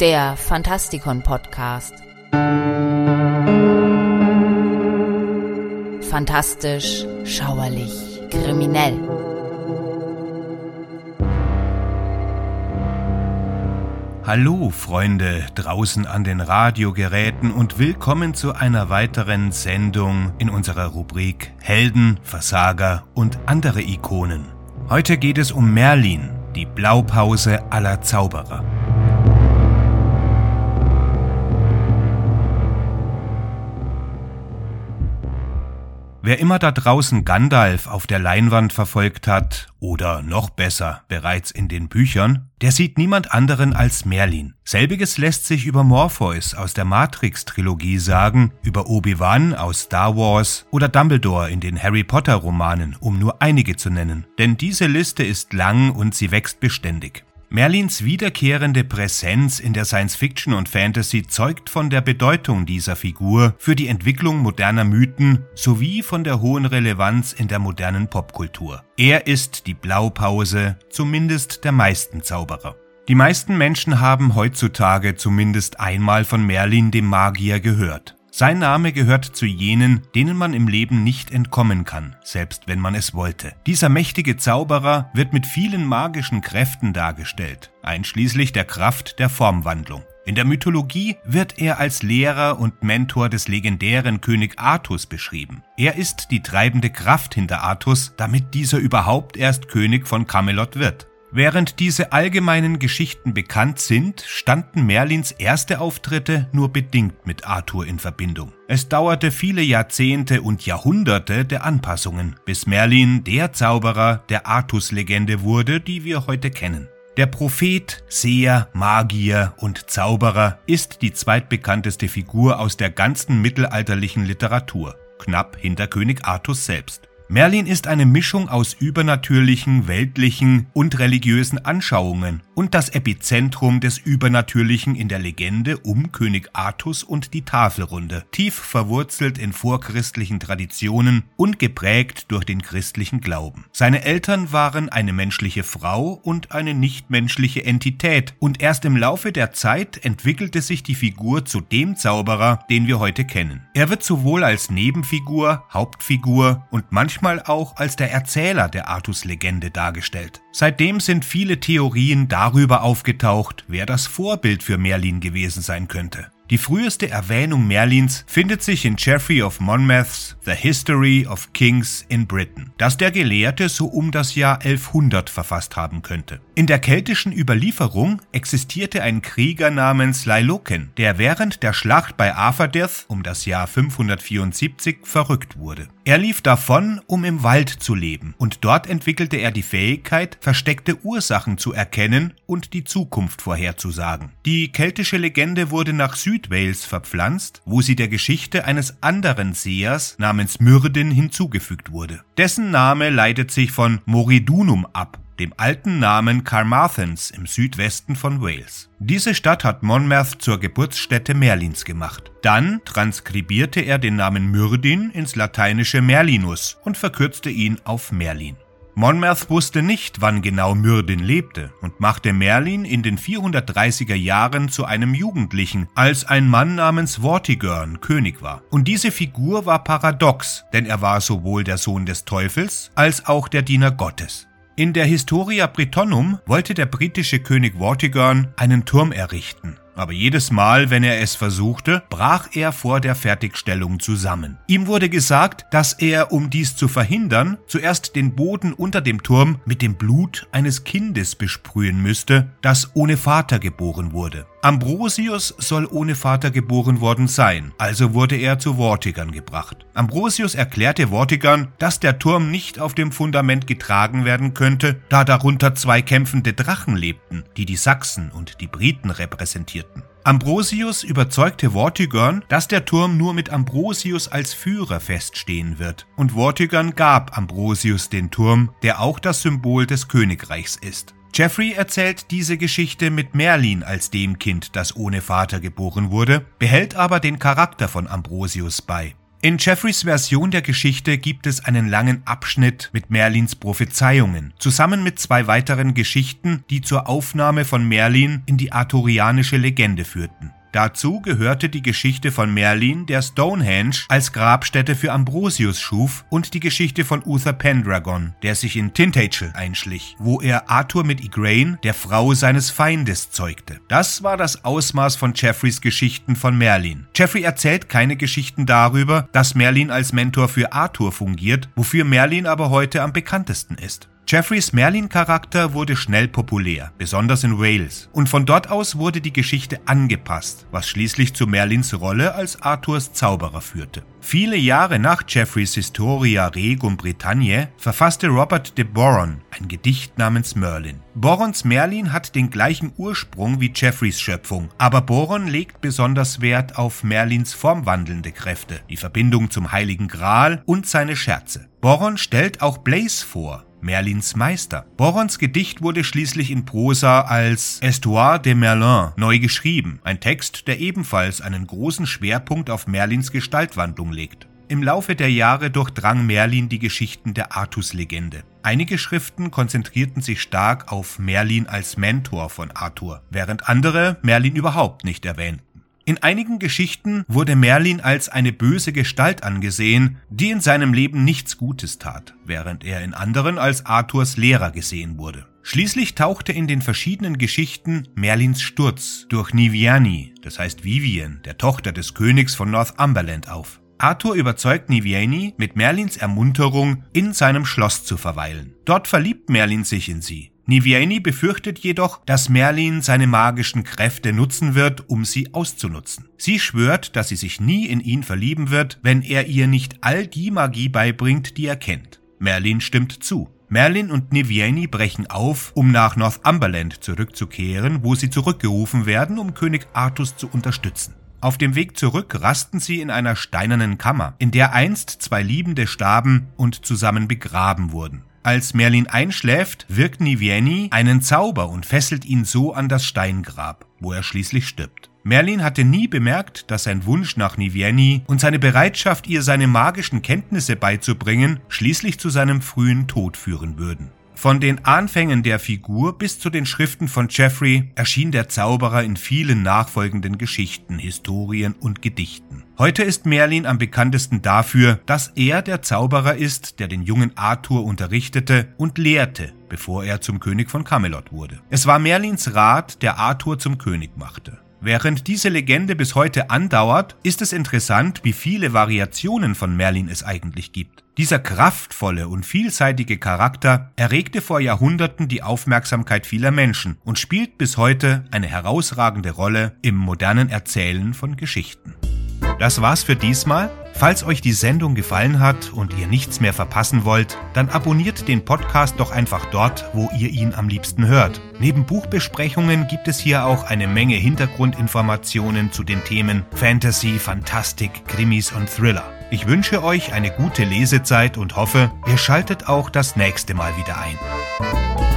der Fantastikon Podcast. Fantastisch, schauerlich, kriminell. Hallo Freunde draußen an den Radiogeräten und willkommen zu einer weiteren Sendung in unserer Rubrik Helden, Versager und andere Ikonen. Heute geht es um Merlin, die Blaupause aller Zauberer. Wer immer da draußen Gandalf auf der Leinwand verfolgt hat, oder noch besser, bereits in den Büchern, der sieht niemand anderen als Merlin. Selbiges lässt sich über Morpheus aus der Matrix-Trilogie sagen, über Obi-Wan aus Star Wars oder Dumbledore in den Harry Potter-Romanen, um nur einige zu nennen. Denn diese Liste ist lang und sie wächst beständig. Merlins wiederkehrende Präsenz in der Science-Fiction und Fantasy zeugt von der Bedeutung dieser Figur für die Entwicklung moderner Mythen sowie von der hohen Relevanz in der modernen Popkultur. Er ist die Blaupause, zumindest der meisten Zauberer. Die meisten Menschen haben heutzutage zumindest einmal von Merlin dem Magier gehört. Sein Name gehört zu jenen, denen man im Leben nicht entkommen kann, selbst wenn man es wollte. Dieser mächtige Zauberer wird mit vielen magischen Kräften dargestellt, einschließlich der Kraft der Formwandlung. In der Mythologie wird er als Lehrer und Mentor des legendären König Artus beschrieben. Er ist die treibende Kraft hinter Artus, damit dieser überhaupt erst König von Camelot wird. Während diese allgemeinen Geschichten bekannt sind, standen Merlins erste Auftritte nur bedingt mit Arthur in Verbindung. Es dauerte viele Jahrzehnte und Jahrhunderte der Anpassungen, bis Merlin der Zauberer der Artus-Legende wurde, die wir heute kennen. Der Prophet, Seher, Magier und Zauberer ist die zweitbekannteste Figur aus der ganzen mittelalterlichen Literatur, knapp hinter König Artus selbst. Merlin ist eine Mischung aus übernatürlichen, weltlichen und religiösen Anschauungen und das Epizentrum des Übernatürlichen in der Legende um König Artus und die Tafelrunde, tief verwurzelt in vorchristlichen Traditionen und geprägt durch den christlichen Glauben. Seine Eltern waren eine menschliche Frau und eine nichtmenschliche Entität und erst im Laufe der Zeit entwickelte sich die Figur zu dem Zauberer, den wir heute kennen. Er wird sowohl als Nebenfigur, Hauptfigur und manchmal manchmal auch als der Erzähler der Artus-Legende dargestellt. Seitdem sind viele Theorien darüber aufgetaucht, wer das Vorbild für Merlin gewesen sein könnte. Die früheste Erwähnung Merlins findet sich in Geoffrey of Monmouths The History of Kings in Britain, das der Gelehrte so um das Jahr 1100 verfasst haben könnte. In der keltischen Überlieferung existierte ein Krieger namens Lailoken, der während der Schlacht bei Apherdith um das Jahr 574 verrückt wurde. Er lief davon, um im Wald zu leben, und dort entwickelte er die Fähigkeit, versteckte Ursachen zu erkennen und die Zukunft vorherzusagen. Die keltische Legende wurde nach Südwales verpflanzt, wo sie der Geschichte eines anderen Sehers namens Myrdin hinzugefügt wurde. Dessen Name leitet sich von Moridunum ab, dem alten Namen Carmarthens im Südwesten von Wales. Diese Stadt hat Monmouth zur Geburtsstätte Merlins gemacht. Dann transkribierte er den Namen Myrdin ins lateinische Merlinus und verkürzte ihn auf Merlin. Monmouth wusste nicht, wann genau Myrdin lebte und machte Merlin in den 430er Jahren zu einem Jugendlichen, als ein Mann namens Vortigern König war. Und diese Figur war paradox, denn er war sowohl der Sohn des Teufels als auch der Diener Gottes. In der Historia Brittonum wollte der britische König Vortigern einen Turm errichten. Aber jedes Mal, wenn er es versuchte, brach er vor der Fertigstellung zusammen. Ihm wurde gesagt, dass er, um dies zu verhindern, zuerst den Boden unter dem Turm mit dem Blut eines Kindes besprühen müsste, das ohne Vater geboren wurde. Ambrosius soll ohne Vater geboren worden sein, also wurde er zu Vortigern gebracht. Ambrosius erklärte Vortigern, dass der Turm nicht auf dem Fundament getragen werden könnte, da darunter zwei kämpfende Drachen lebten, die die Sachsen und die Briten repräsentierten. Ambrosius überzeugte Vortigern, dass der Turm nur mit Ambrosius als Führer feststehen wird, und Vortigern gab Ambrosius den Turm, der auch das Symbol des Königreichs ist. Jeffrey erzählt diese Geschichte mit Merlin als dem Kind, das ohne Vater geboren wurde, behält aber den Charakter von Ambrosius bei. In Jeffreys Version der Geschichte gibt es einen langen Abschnitt mit Merlins Prophezeiungen, zusammen mit zwei weiteren Geschichten, die zur Aufnahme von Merlin in die arthurianische Legende führten. Dazu gehörte die Geschichte von Merlin, der Stonehenge als Grabstätte für Ambrosius schuf, und die Geschichte von Uther Pendragon, der sich in Tintagel einschlich, wo er Arthur mit Igraine, der Frau seines Feindes, zeugte. Das war das Ausmaß von Jeffreys Geschichten von Merlin. Jeffrey erzählt keine Geschichten darüber, dass Merlin als Mentor für Arthur fungiert, wofür Merlin aber heute am bekanntesten ist. Jeffreys Merlin-Charakter wurde schnell populär, besonders in Wales, und von dort aus wurde die Geschichte angepasst, was schließlich zu Merlins Rolle als Arthurs Zauberer führte. Viele Jahre nach Jeffreys Historia Regum Britanniae verfasste Robert de Boron ein Gedicht namens Merlin. Borons Merlin hat den gleichen Ursprung wie Jeffreys Schöpfung, aber Boron legt besonders Wert auf Merlins formwandelnde Kräfte, die Verbindung zum Heiligen Gral und seine Scherze. Boron stellt auch Blaze vor, Merlins Meister. Borons Gedicht wurde schließlich in Prosa als Histoire de Merlin neu geschrieben, ein Text, der ebenfalls einen großen Schwerpunkt auf Merlins Gestaltwandlung legt. Im Laufe der Jahre durchdrang Merlin die Geschichten der Artus-Legende. Einige Schriften konzentrierten sich stark auf Merlin als Mentor von Arthur, während andere Merlin überhaupt nicht erwähnten. In einigen Geschichten wurde Merlin als eine böse Gestalt angesehen, die in seinem Leben nichts Gutes tat, während er in anderen als Arthurs Lehrer gesehen wurde. Schließlich tauchte in den verschiedenen Geschichten Merlins Sturz durch Niviani, das heißt Vivian, der Tochter des Königs von Northumberland, auf. Arthur überzeugt Niviani mit Merlins Ermunterung, in seinem Schloss zu verweilen. Dort verliebt Merlin sich in sie. Nivieni befürchtet jedoch, dass Merlin seine magischen Kräfte nutzen wird, um sie auszunutzen. Sie schwört, dass sie sich nie in ihn verlieben wird, wenn er ihr nicht all die Magie beibringt, die er kennt. Merlin stimmt zu. Merlin und Nivieni brechen auf, um nach Northumberland zurückzukehren, wo sie zurückgerufen werden, um König Artus zu unterstützen. Auf dem Weg zurück rasten sie in einer steinernen Kammer, in der einst zwei Liebende starben und zusammen begraben wurden. Als Merlin einschläft, wirkt Nivieni einen Zauber und fesselt ihn so an das Steingrab, wo er schließlich stirbt. Merlin hatte nie bemerkt, dass sein Wunsch nach Nivieni und seine Bereitschaft, ihr seine magischen Kenntnisse beizubringen, schließlich zu seinem frühen Tod führen würden. Von den Anfängen der Figur bis zu den Schriften von Jeffrey erschien der Zauberer in vielen nachfolgenden Geschichten, Historien und Gedichten. Heute ist Merlin am bekanntesten dafür, dass er der Zauberer ist, der den jungen Arthur unterrichtete und lehrte, bevor er zum König von Camelot wurde. Es war Merlins Rat, der Arthur zum König machte. Während diese Legende bis heute andauert, ist es interessant, wie viele Variationen von Merlin es eigentlich gibt. Dieser kraftvolle und vielseitige Charakter erregte vor Jahrhunderten die Aufmerksamkeit vieler Menschen und spielt bis heute eine herausragende Rolle im modernen Erzählen von Geschichten. Das war's für diesmal. Falls euch die Sendung gefallen hat und ihr nichts mehr verpassen wollt, dann abonniert den Podcast doch einfach dort, wo ihr ihn am liebsten hört. Neben Buchbesprechungen gibt es hier auch eine Menge Hintergrundinformationen zu den Themen Fantasy, Fantastik, Krimis und Thriller. Ich wünsche euch eine gute Lesezeit und hoffe, ihr schaltet auch das nächste Mal wieder ein.